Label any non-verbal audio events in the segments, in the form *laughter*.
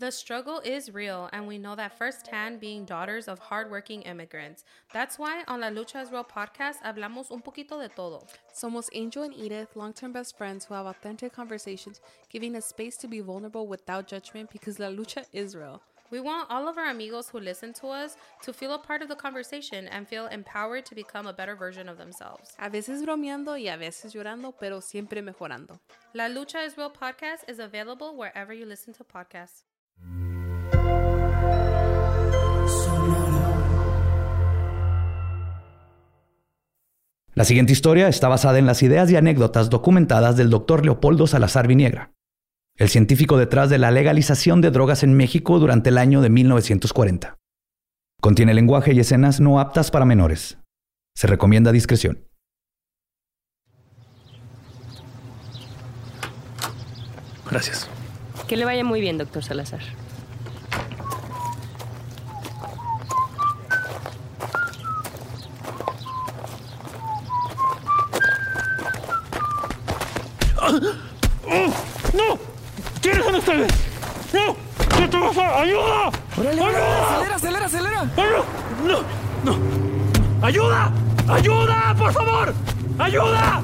The struggle is real, and we know that firsthand being daughters of hardworking immigrants. That's why on La Lucha is Real podcast hablamos un poquito de todo. Somos Angel and Edith, long term best friends who have authentic conversations, giving us space to be vulnerable without judgment because La Lucha is real. We want all of our amigos who listen to us to feel a part of the conversation and feel empowered to become a better version of themselves. A veces bromeando y a veces llorando, pero siempre mejorando. La Lucha is Real podcast is available wherever you listen to podcasts. La siguiente historia está basada en las ideas y anécdotas documentadas del doctor Leopoldo Salazar Viniegra, el científico detrás de la legalización de drogas en México durante el año de 1940. Contiene lenguaje y escenas no aptas para menores. Se recomienda discreción. Gracias. Que le vaya muy bien, doctor Salazar. ¡No! ¿Quiénes son ustedes? ¡No! ¿Qué te pasa? ¡Ayuda! ¡Órale, ¡Ayuda! acelera, acelera, acelera! ¡No! ¡No! ¡No! ¡Ayuda! ¡Ayuda, por favor! ¡Ayuda!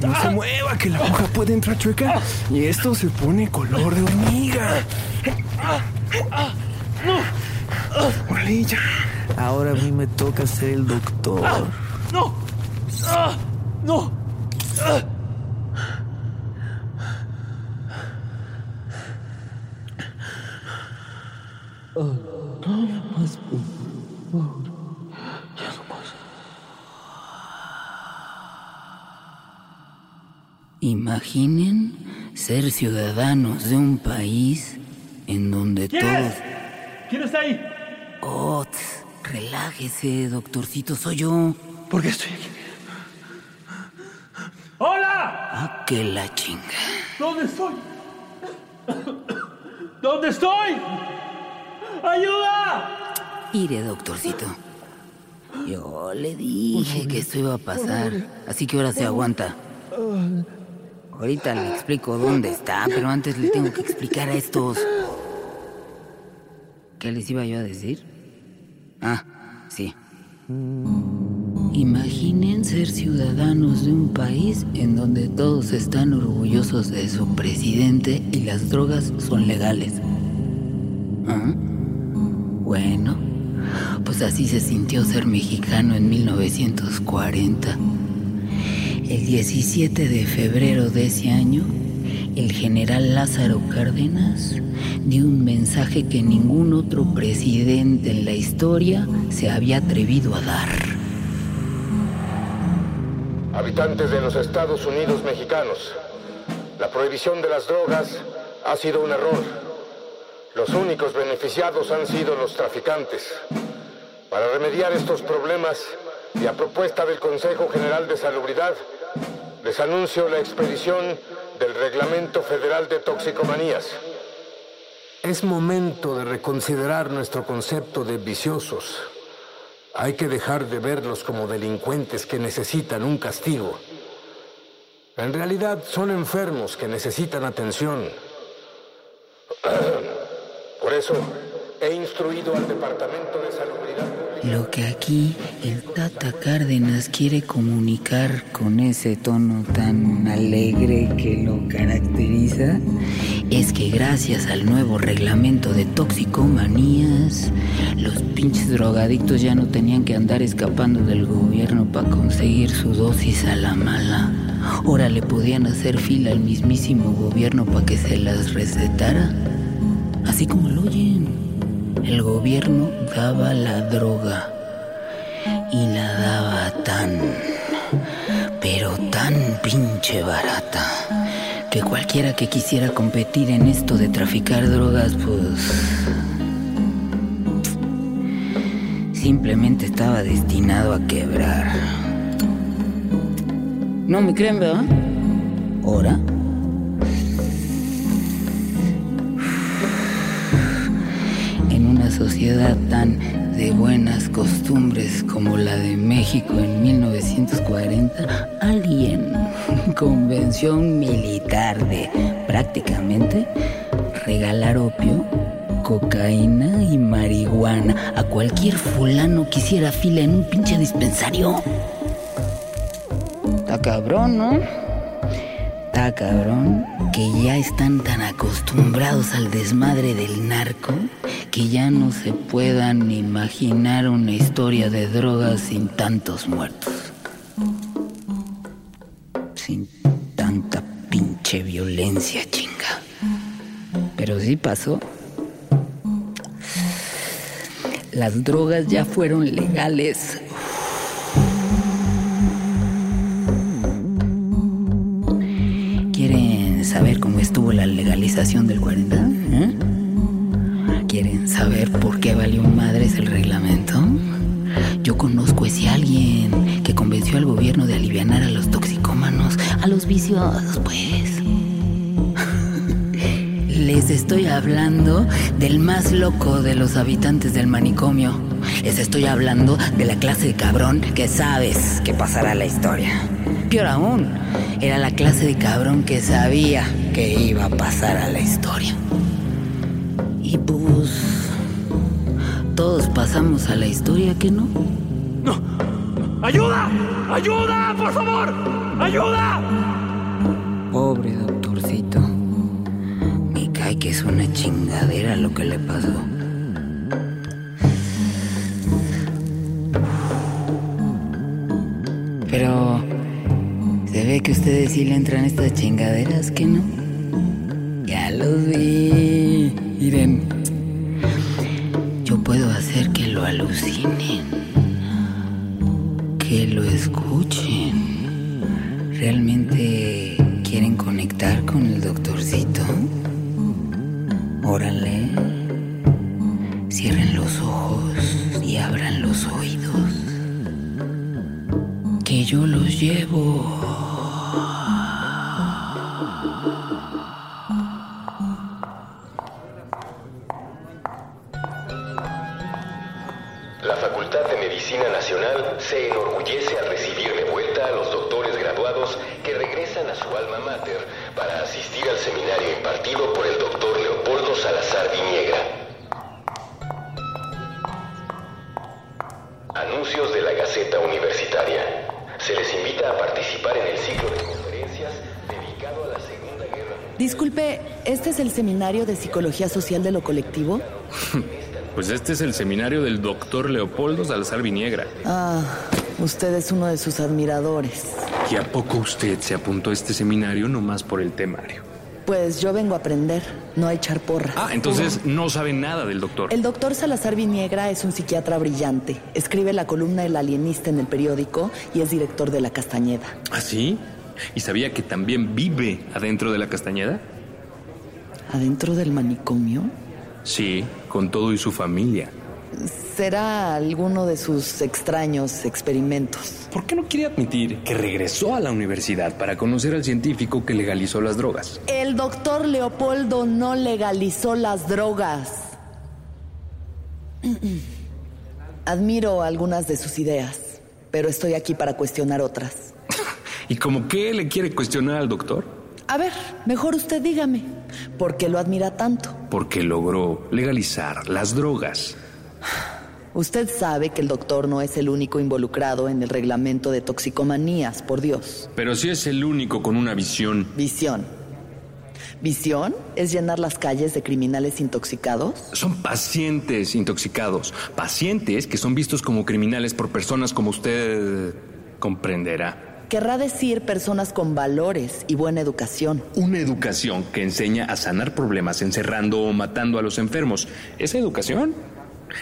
No se mueva, que la hoja puede entrar chueca y esto se pone color de hormiga. Órale, ya. Ahora a mí me toca ser el doctor. ¡No! ¡Ah! ¡No! Imaginen ser ciudadanos de un país en donde ¿Quién todos... es? ¿Quién está ahí? Oh, relájese, doctorcito, soy yo. ¿Por qué estoy aquí? Ah, que la chinga. ¿Dónde estoy? ¿Dónde estoy? ¡Ayuda! Mire, doctorcito. Yo le dije que esto iba a pasar, así que ahora se aguanta. Ahorita le explico dónde está, pero antes le tengo que explicar a estos. ¿Qué les iba yo a decir? Ah, sí. Imaginen ser ciudadanos de un país en donde todos están orgullosos de su presidente y las drogas son legales. ¿Ah? Bueno, pues así se sintió ser mexicano en 1940. El 17 de febrero de ese año, el general Lázaro Cárdenas dio un mensaje que ningún otro presidente en la historia se había atrevido a dar. Habitantes de los Estados Unidos mexicanos, la prohibición de las drogas ha sido un error. Los únicos beneficiados han sido los traficantes. Para remediar estos problemas y a propuesta del Consejo General de Salubridad, les anuncio la expedición del Reglamento Federal de Toxicomanías. Es momento de reconsiderar nuestro concepto de viciosos. Hay que dejar de verlos como delincuentes que necesitan un castigo. En realidad son enfermos que necesitan atención. *clears throat* Por eso he instruido al Departamento de Salubridad. Lo que aquí el Tata Cárdenas quiere comunicar con ese tono tan alegre que lo caracteriza es que gracias al nuevo reglamento de toxicomanías, los pinches drogadictos ya no tenían que andar escapando del gobierno para conseguir su dosis a la mala. Ahora le podían hacer fila al mismísimo gobierno para que se las recetara. Así como lo oyen. El gobierno daba la droga y la daba tan, pero tan pinche barata que cualquiera que quisiera competir en esto de traficar drogas, pues simplemente estaba destinado a quebrar. No me creen, ¿verdad? ¿Ahora? En una sociedad tan de buenas costumbres como la de México en 1940, alguien convenció a un militar de prácticamente regalar opio, cocaína y marihuana a cualquier fulano que hiciera fila en un pinche dispensario. Está cabrón, ¿no? Está cabrón que ya están tan acostumbrados al desmadre del narco que ya no se puedan imaginar una historia de drogas sin tantos muertos. Chinga. Pero sí pasó. Las drogas ya fueron legales. ¿Quieren saber cómo estuvo la legalización del 40? ¿Eh? ¿Quieren saber por qué valió madres el reglamento? Yo conozco ese alguien que convenció al gobierno de aliviar a los toxicómanos, a los viciosos, pues. Estoy hablando del más loco de los habitantes del manicomio. Les estoy hablando de la clase de cabrón que sabes que pasará la historia. Peor aún, era la clase de cabrón que sabía que iba a pasar a la historia. Y pues... Todos pasamos a la historia, ¿que no? ¡No! ¡Ayuda! ¡Ayuda! ¡Por favor! ¡Ayuda! Que es una chingadera lo que le pasó. Pero... Se ve que ustedes sí le entran estas chingaderas, ¿que no? Ya los vi. Miren. Yo puedo hacer que lo alucinen. Que lo escuchen. ¿Realmente enorgullece al recibir de vuelta a los doctores graduados que regresan a su alma mater para asistir al seminario impartido por el doctor Leopoldo Salazar Viniegra. Anuncios de la Gaceta Universitaria. Se les invita a participar en el ciclo de conferencias dedicado a la Segunda Guerra Disculpe, ¿este es el seminario de psicología social de lo colectivo? *laughs* Pues este es el seminario del doctor Leopoldo Salazar Viniegra. Ah, usted es uno de sus admiradores. ¿Y a poco usted se apuntó a este seminario nomás por el temario? Pues yo vengo a aprender, no a echar porras. Ah, entonces no sabe nada del doctor. El doctor Salazar Viniegra es un psiquiatra brillante. Escribe la columna El Alienista en el periódico y es director de La Castañeda. ¿Ah, sí? ¿Y sabía que también vive adentro de la Castañeda? ¿Adentro del manicomio? Sí, con todo y su familia. Será alguno de sus extraños experimentos. ¿Por qué no quiere admitir que regresó a la universidad para conocer al científico que legalizó las drogas? El doctor Leopoldo no legalizó las drogas. *clears throat* Admiro algunas de sus ideas, pero estoy aquí para cuestionar otras. ¿Y como qué le quiere cuestionar al doctor? A ver, mejor usted dígame, ¿por qué lo admira tanto? Porque logró legalizar las drogas. Usted sabe que el doctor no es el único involucrado en el reglamento de toxicomanías, por Dios. Pero sí es el único con una visión. Visión. ¿Visión es llenar las calles de criminales intoxicados? Son pacientes intoxicados. Pacientes que son vistos como criminales por personas como usted comprenderá. Querrá decir personas con valores y buena educación. Una educación que enseña a sanar problemas encerrando o matando a los enfermos. ¿Esa educación?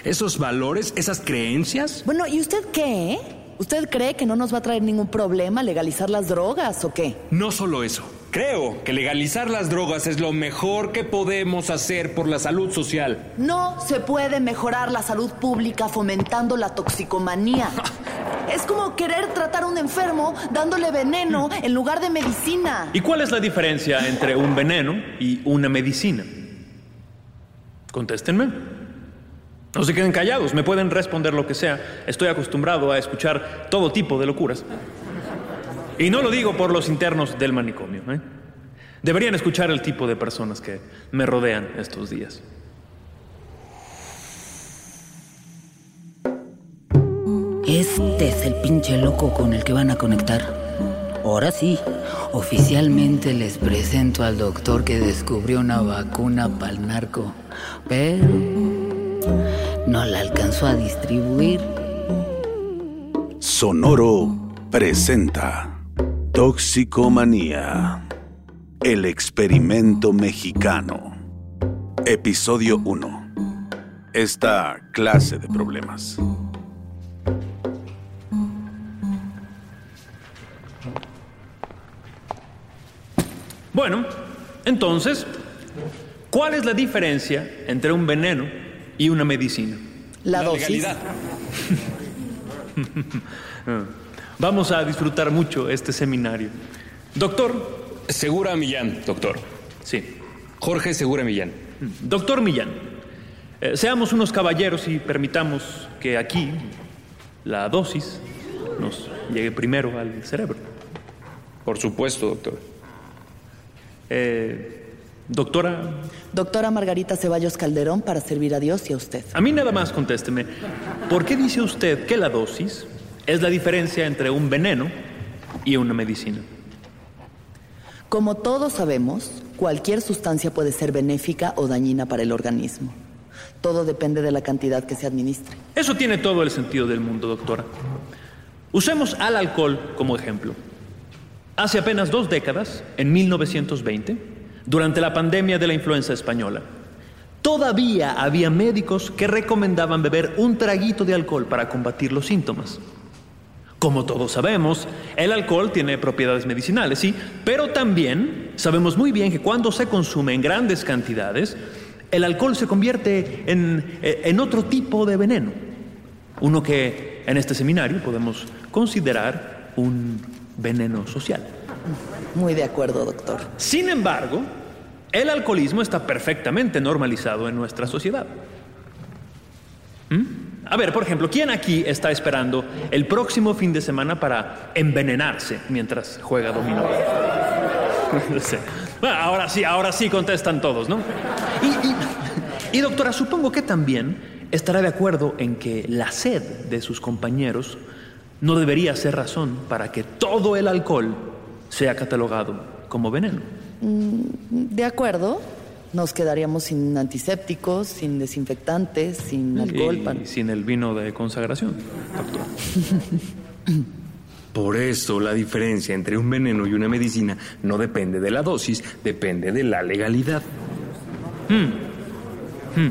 ¿Esos valores? ¿Esas creencias? Bueno, ¿y usted qué? eh? ¿Usted cree que no nos va a traer ningún problema legalizar las drogas o qué? No solo eso. Creo que legalizar las drogas es lo mejor que podemos hacer por la salud social. No se puede mejorar la salud pública fomentando la toxicomanía. *laughs* Es como querer tratar a un enfermo dándole veneno en lugar de medicina. ¿Y cuál es la diferencia entre un veneno y una medicina? Contéstenme. No se queden callados, me pueden responder lo que sea. Estoy acostumbrado a escuchar todo tipo de locuras. Y no lo digo por los internos del manicomio. ¿eh? Deberían escuchar el tipo de personas que me rodean estos días. Este es el pinche loco con el que van a conectar. Ahora sí, oficialmente les presento al doctor que descubrió una vacuna para el narco, pero no la alcanzó a distribuir. Sonoro presenta Toxicomanía, el experimento mexicano. Episodio 1. Esta clase de problemas. Bueno, entonces, ¿cuál es la diferencia entre un veneno y una medicina? La, dosis. legalidad. *laughs* Vamos a disfrutar mucho este seminario. Doctor. Segura Millán, doctor. Sí. Jorge Segura Millán. Doctor Millán, eh, seamos unos caballeros y permitamos que aquí la dosis nos llegue primero al cerebro. Por supuesto, doctor. Eh, doctora, Doctora Margarita Ceballos Calderón para servir a Dios y a usted. a mí nada más contésteme. ¿Por qué dice usted que la dosis es la diferencia entre un veneno y una medicina? Como todos sabemos, cualquier sustancia puede ser benéfica o dañina para el organismo. Todo depende de la cantidad que se administre. Eso tiene todo el sentido del mundo, doctora. Usemos al alcohol como ejemplo. Hace apenas dos décadas, en 1920, durante la pandemia de la influenza española, todavía había médicos que recomendaban beber un traguito de alcohol para combatir los síntomas. Como todos sabemos, el alcohol tiene propiedades medicinales, sí, pero también sabemos muy bien que cuando se consume en grandes cantidades, el alcohol se convierte en, eh, en otro tipo de veneno. Uno que en este seminario podemos considerar un veneno social. Muy de acuerdo, doctor. Sin embargo, el alcoholismo está perfectamente normalizado en nuestra sociedad. ¿Mm? A ver, por ejemplo, ¿quién aquí está esperando el próximo fin de semana para envenenarse mientras juega dominó? *laughs* Bueno, ahora sí, ahora sí contestan todos, ¿no? Y, y- y, doctora, supongo que también estará de acuerdo en que la sed de sus compañeros no debería ser razón para que todo el alcohol sea catalogado como veneno. Mm, De acuerdo. Nos quedaríamos sin antisépticos, sin desinfectantes, sin alcohol. Y pan- sin el vino de consagración, doctor. *laughs* Por eso la diferencia entre un veneno y una medicina no depende de la dosis, depende de la legalidad. Hmm.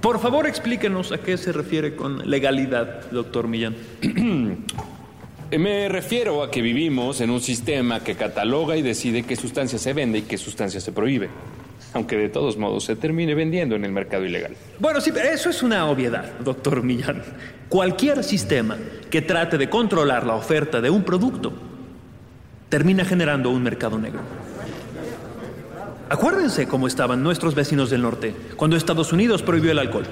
Por favor, explíquenos a qué se refiere con legalidad, doctor Millán. *clears throat* Me refiero a que vivimos en un sistema que cataloga y decide qué sustancia se vende y qué sustancia se prohíbe. Aunque de todos modos se termine vendiendo en el mercado ilegal. Bueno, sí, pero eso es una obviedad, doctor Millán. Cualquier sistema que trate de controlar la oferta de un producto termina generando un mercado negro. Acuérdense cómo estaban nuestros vecinos del norte cuando Estados Unidos prohibió el alcohol.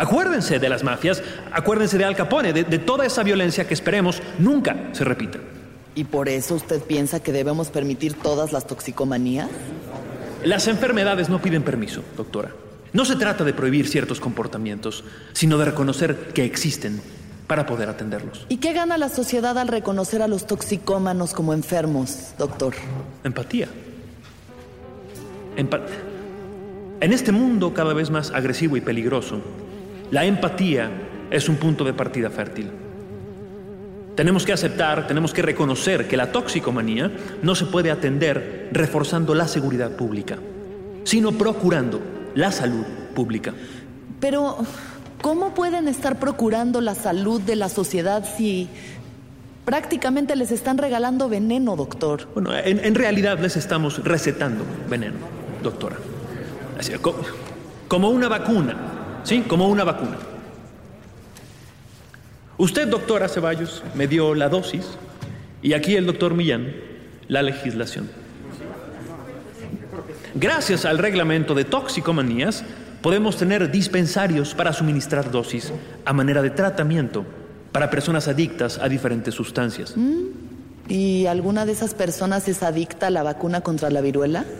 Acuérdense de las mafias, acuérdense de Al Capone, de, de toda esa violencia que esperemos nunca se repita. ¿Y por eso usted piensa que debemos permitir todas las toxicomanías? Las enfermedades no piden permiso, doctora. No se trata de prohibir ciertos comportamientos, sino de reconocer que existen para poder atenderlos. ¿Y qué gana la sociedad al reconocer a los toxicómanos como enfermos, doctor? Empatía. Empa- en este mundo cada vez más agresivo y peligroso, la empatía es un punto de partida fértil. Tenemos que aceptar, tenemos que reconocer que la toxicomanía no se puede atender reforzando la seguridad pública, sino procurando la salud pública. Pero, ¿cómo pueden estar procurando la salud de la sociedad si Prácticamente les están regalando veneno, doctor. Bueno, en, en realidad les estamos recetando veneno, doctora. Así, como una vacuna, ¿sí? Como una vacuna. Usted, doctora Ceballos, me dio la dosis y aquí el doctor Millán la legislación. Gracias al reglamento de toxicomanías, podemos tener dispensarios para suministrar dosis a manera de tratamiento para personas adictas a diferentes sustancias. ¿Y alguna de esas personas es adicta a la vacuna contra la viruela? *laughs*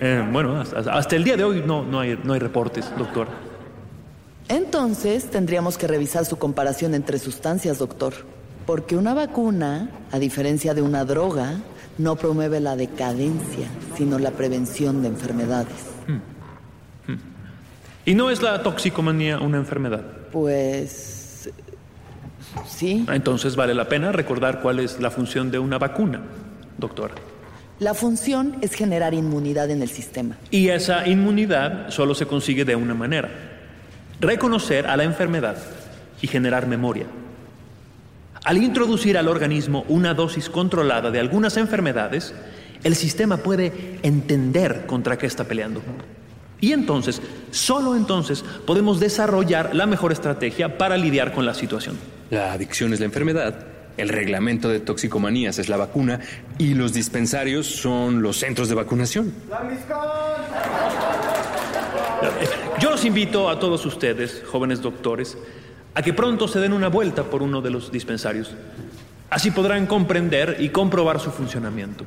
Eh, bueno, hasta, hasta el día de hoy no, no, hay, no hay reportes, doctor. Entonces tendríamos que revisar su comparación entre sustancias, doctor. Porque una vacuna, a diferencia de una droga, no promueve la decadencia, sino la prevención de enfermedades. ¿Y no es la toxicomanía una enfermedad? Pues... sí. Entonces vale la pena recordar cuál es la función de una vacuna, doctora. La función es generar inmunidad en el sistema. Y esa inmunidad solo se consigue de una manera. Reconocer a la enfermedad y generar memoria. Al introducir al organismo una dosis controlada de algunas enfermedades, el sistema puede entender contra qué está peleando. Y entonces, solo entonces, podemos desarrollar la mejor estrategia para lidiar con la situación. La adicción es la enfermedad, el reglamento de toxicomanías es la vacuna y los dispensarios son los centros de vacunación. Yo los invito a todos ustedes, jóvenes doctores, a que pronto se den una vuelta por uno de los dispensarios. Así podrán comprender y comprobar su funcionamiento.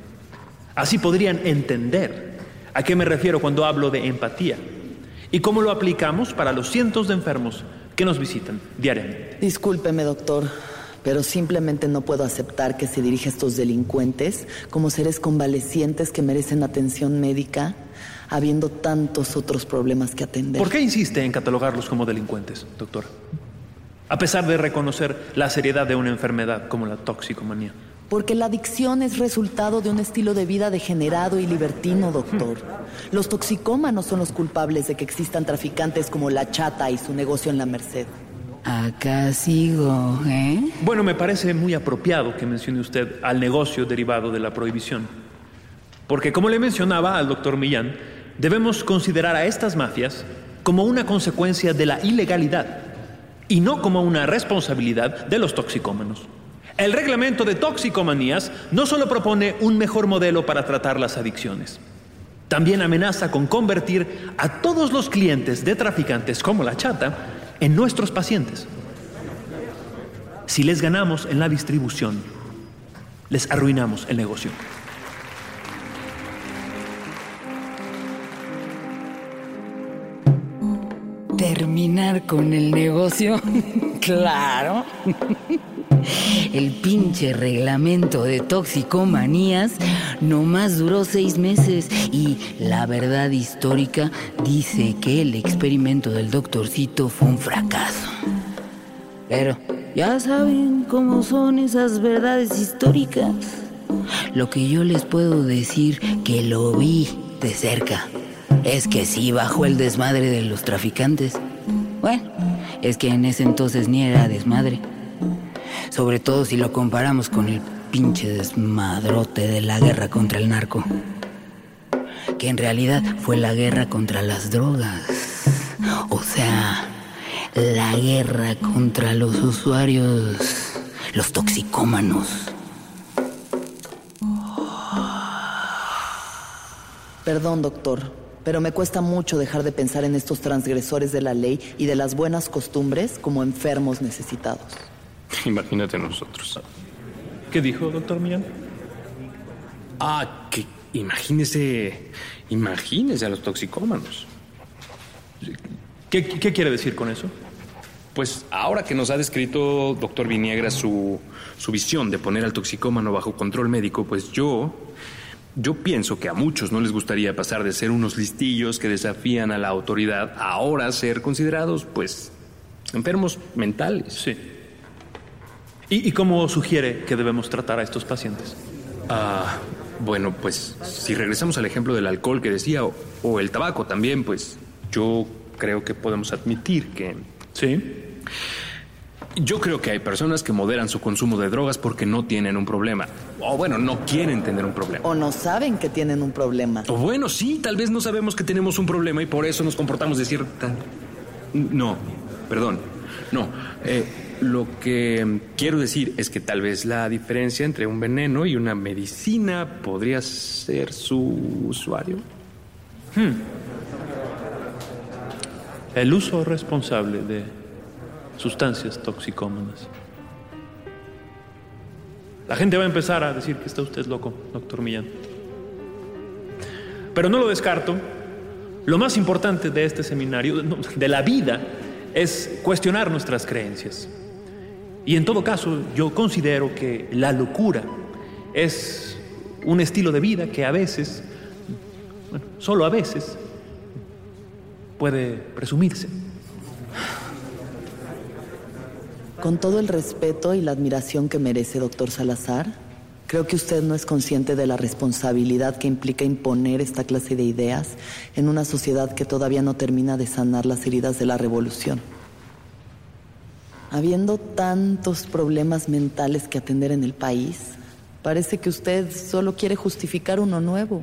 Así podrían entender a qué me refiero cuando hablo de empatía y cómo lo aplicamos para los cientos de enfermos que nos visitan diariamente. Discúlpeme, doctor, pero simplemente no puedo aceptar que se dirija a estos delincuentes como seres convalecientes que merecen atención médica, habiendo tantos otros problemas que atender. ¿Por qué insiste en catalogarlos como delincuentes, doctor? A pesar de reconocer la seriedad de una enfermedad como la toxicomanía. Porque la adicción es resultado de un estilo de vida degenerado y libertino, doctor. Los toxicómanos son los culpables de que existan traficantes como la chata y su negocio en la Merced. Acá sigo, ¿eh? Bueno, me parece muy apropiado que mencione usted al negocio derivado de la prohibición. Porque como le mencionaba al doctor Millán, debemos considerar a estas mafias como una consecuencia de la ilegalidad y no como una responsabilidad de los toxicómanos. El reglamento de toxicomanías no solo propone un mejor modelo para tratar las adicciones, también amenaza con convertir a todos los clientes de traficantes como la chata en nuestros pacientes. Si les ganamos en la distribución, les arruinamos el negocio. Terminar con el negocio. *laughs* claro. El pinche reglamento de toxicomanías nomás duró seis meses y la verdad histórica dice que el experimento del doctorcito fue un fracaso. Pero ya saben cómo son esas verdades históricas. Lo que yo les puedo decir que lo vi de cerca es que sí bajó el desmadre de los traficantes. Bueno, es que en ese entonces ni era desmadre. Sobre todo si lo comparamos con el pinche desmadrote de la guerra contra el narco. Que en realidad fue la guerra contra las drogas. O sea, la guerra contra los usuarios, los toxicómanos. Perdón, doctor, pero me cuesta mucho dejar de pensar en estos transgresores de la ley y de las buenas costumbres como enfermos necesitados. *laughs* Imagínate nosotros. ¿Qué dijo, doctor Millán? Ah, que imagínese, imagínese a los toxicómanos. ¿Qué, qué quiere decir con eso? Pues ahora que nos ha descrito doctor Viniegra su, su visión de poner al toxicómano bajo control médico, pues yo, yo pienso que a muchos no les gustaría pasar de ser unos listillos que desafían a la autoridad a ahora ser considerados, pues, enfermos mentales. Sí. ¿Y, y cómo sugiere que debemos tratar a estos pacientes? Ah, bueno, pues si regresamos al ejemplo del alcohol que decía, o, o el tabaco también, pues yo creo que podemos admitir que... Sí. Yo creo que hay personas que moderan su consumo de drogas porque no tienen un problema. O bueno, no quieren tener un problema. O no saben que tienen un problema. O bueno, sí, tal vez no sabemos que tenemos un problema y por eso nos comportamos de cierta... No, perdón. No, eh, lo que quiero decir es que tal vez la diferencia entre un veneno y una medicina podría ser su usuario. Hmm. El uso responsable de sustancias toxicómanas. La gente va a empezar a decir que está usted loco, doctor Millán. Pero no lo descarto. Lo más importante de este seminario, de la vida, es cuestionar nuestras creencias. Y en todo caso, yo considero que la locura es un estilo de vida que a veces, bueno, solo a veces, puede presumirse. Con todo el respeto y la admiración que merece, doctor Salazar, creo que usted no es consciente de la responsabilidad que implica imponer esta clase de ideas en una sociedad que todavía no termina de sanar las heridas de la revolución. Habiendo tantos problemas mentales que atender en el país, parece que usted solo quiere justificar uno nuevo.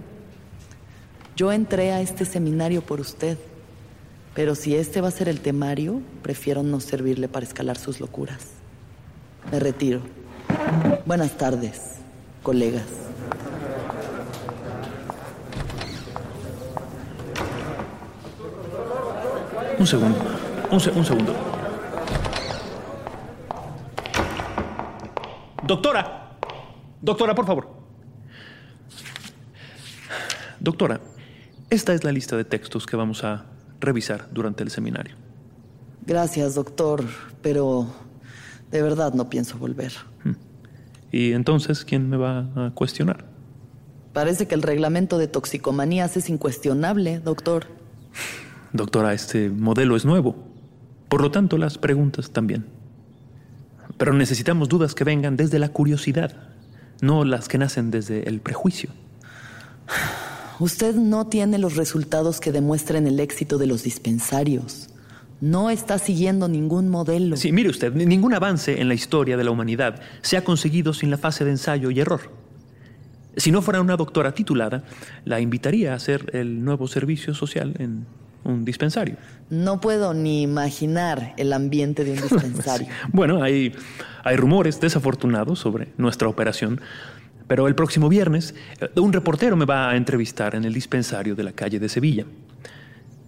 Yo entré a este seminario por usted. Pero si este va a ser el temario, prefiero no servirle para escalar sus locuras. Me retiro. Buenas tardes, colegas. Un segundo, un, un segundo. Doctora, doctora, por favor. Doctora, esta es la lista de textos que vamos a revisar durante el seminario. Gracias, doctor, pero de verdad no pienso volver. Hmm. ¿Y entonces quién me va a cuestionar? Parece que el reglamento de toxicomanías es incuestionable, doctor. Doctora, este modelo es nuevo. Por lo tanto, las preguntas también. Pero necesitamos dudas que vengan desde la curiosidad, no las que nacen desde el prejuicio. Usted no tiene los resultados que demuestren el éxito de los dispensarios. No está siguiendo ningún modelo. Sí, mire usted, ningún avance en la historia de la humanidad se ha conseguido sin la fase de ensayo y error. Si no fuera una doctora titulada, la invitaría a hacer el nuevo servicio social en un dispensario. No puedo ni imaginar el ambiente de un *laughs* dispensario. Bueno, hay, hay rumores desafortunados sobre nuestra operación, pero el próximo viernes eh, un reportero me va a entrevistar en el dispensario de la calle de Sevilla.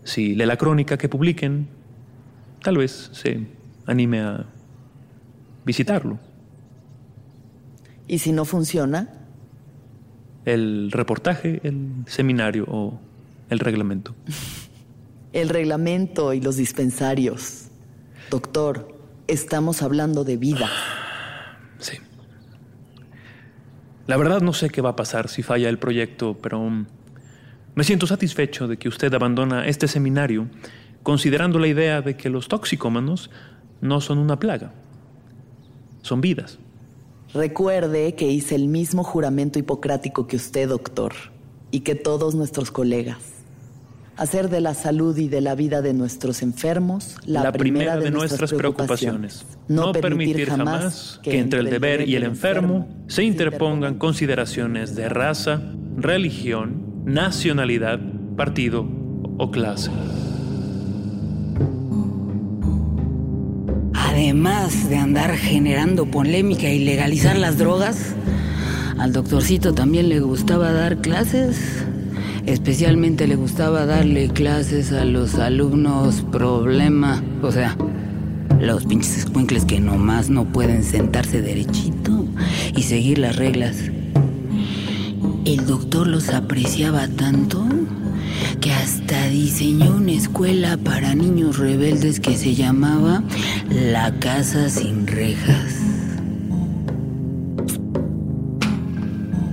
Si lee la crónica que publiquen, tal vez se anime a visitarlo. ¿Y si no funciona? El reportaje, el seminario o el reglamento. *laughs* el reglamento y los dispensarios. Doctor, estamos hablando de vida. Sí. La verdad no sé qué va a pasar si falla el proyecto, pero um, me siento satisfecho de que usted abandona este seminario considerando la idea de que los toxicómanos no son una plaga, son vidas. Recuerde que hice el mismo juramento hipocrático que usted, doctor, y que todos nuestros colegas hacer de la salud y de la vida de nuestros enfermos la, primera, de, nuestras, preocupaciones. No, permitir jamás que entre el deber y el enfermo se interpongan consideraciones de raza, religión, nacionalidad, partido o clase. Además de andar generando polémica y legalizar las drogas, al doctorcito también le gustaba dar clases Especialmente le gustaba darle clases a los alumnos problema, o sea, los pinches escuincles que nomás no pueden sentarse derechito y seguir las reglas. El doctor los apreciaba tanto que hasta diseñó una escuela para niños rebeldes que se llamaba La Casa Sin Rejas.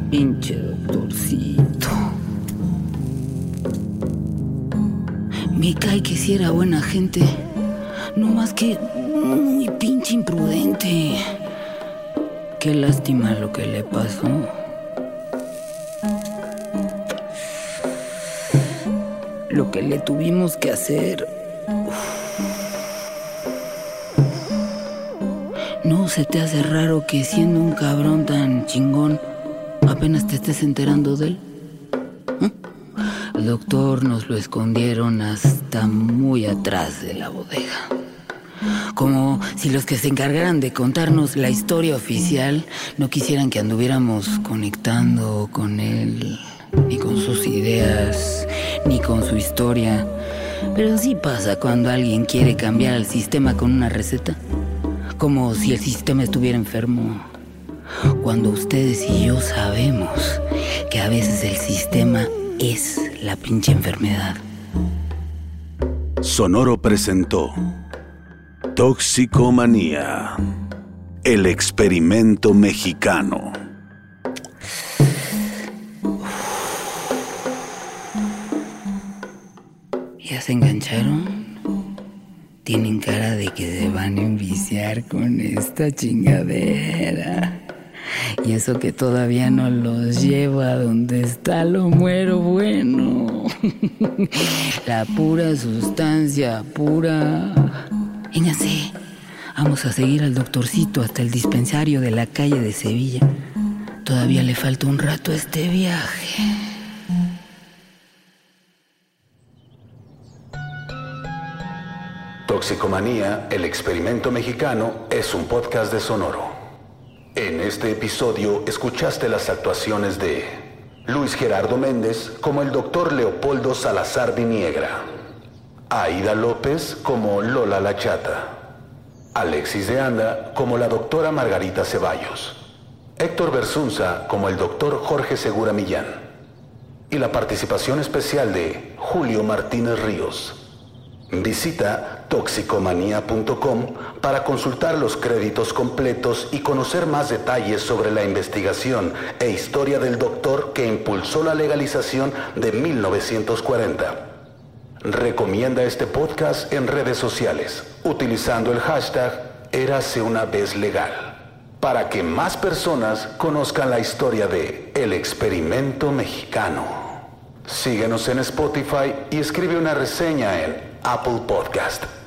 Pinche doctorcito. Me cae que si era buena gente. No más que muy pinche imprudente. Qué lástima lo que le pasó. Lo que le tuvimos que hacer. ¿No se te hace raro que siendo un cabrón tan chingón apenas te estés enterando de él? Doctor nos lo escondieron hasta muy atrás de la bodega. Como si los que se encargaran de contarnos la historia oficial no quisieran que anduviéramos conectando con él, ni con sus ideas, ni con su historia. Pero sí pasa cuando alguien quiere cambiar el sistema con una receta. Como si el sistema estuviera enfermo. Cuando ustedes y yo sabemos que a veces el sistema es la pinche enfermedad. Sonoro presentó Toxicomanía, el experimento mexicano. ¿Ya se engancharon? Tienen cara de que se van a enviciar con esta chingadera. Y eso que todavía no los lleva a donde está lo muero bueno. *laughs* La pura sustancia, pura. Véngase, vamos a seguir al doctorcito hasta el dispensario de la calle de Sevilla. Todavía le falta un rato a este viaje. Toxicomanía, el experimento mexicano, es un podcast de Sonoro. En este episodio escuchaste las actuaciones de Luis Gerardo Méndez como el doctor Leopoldo Salazar Viniegra, Aida López como Lola La Chata, Alexis de Anda como la doctora Margarita Ceballos, Héctor Bersunza como el doctor Jorge Segura Millán y la participación especial de Julio Martínez Ríos. Visita toxicomanía.com para consultar los créditos completos y conocer más detalles sobre la investigación e historia del doctor que impulsó la legalización de 1940. Recomienda este podcast en redes sociales utilizando el hashtag Érase una vez legal para que más personas conozcan la historia de El experimento mexicano. Síguenos en Spotify y escribe una reseña en Apple Podcast.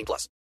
18 plus.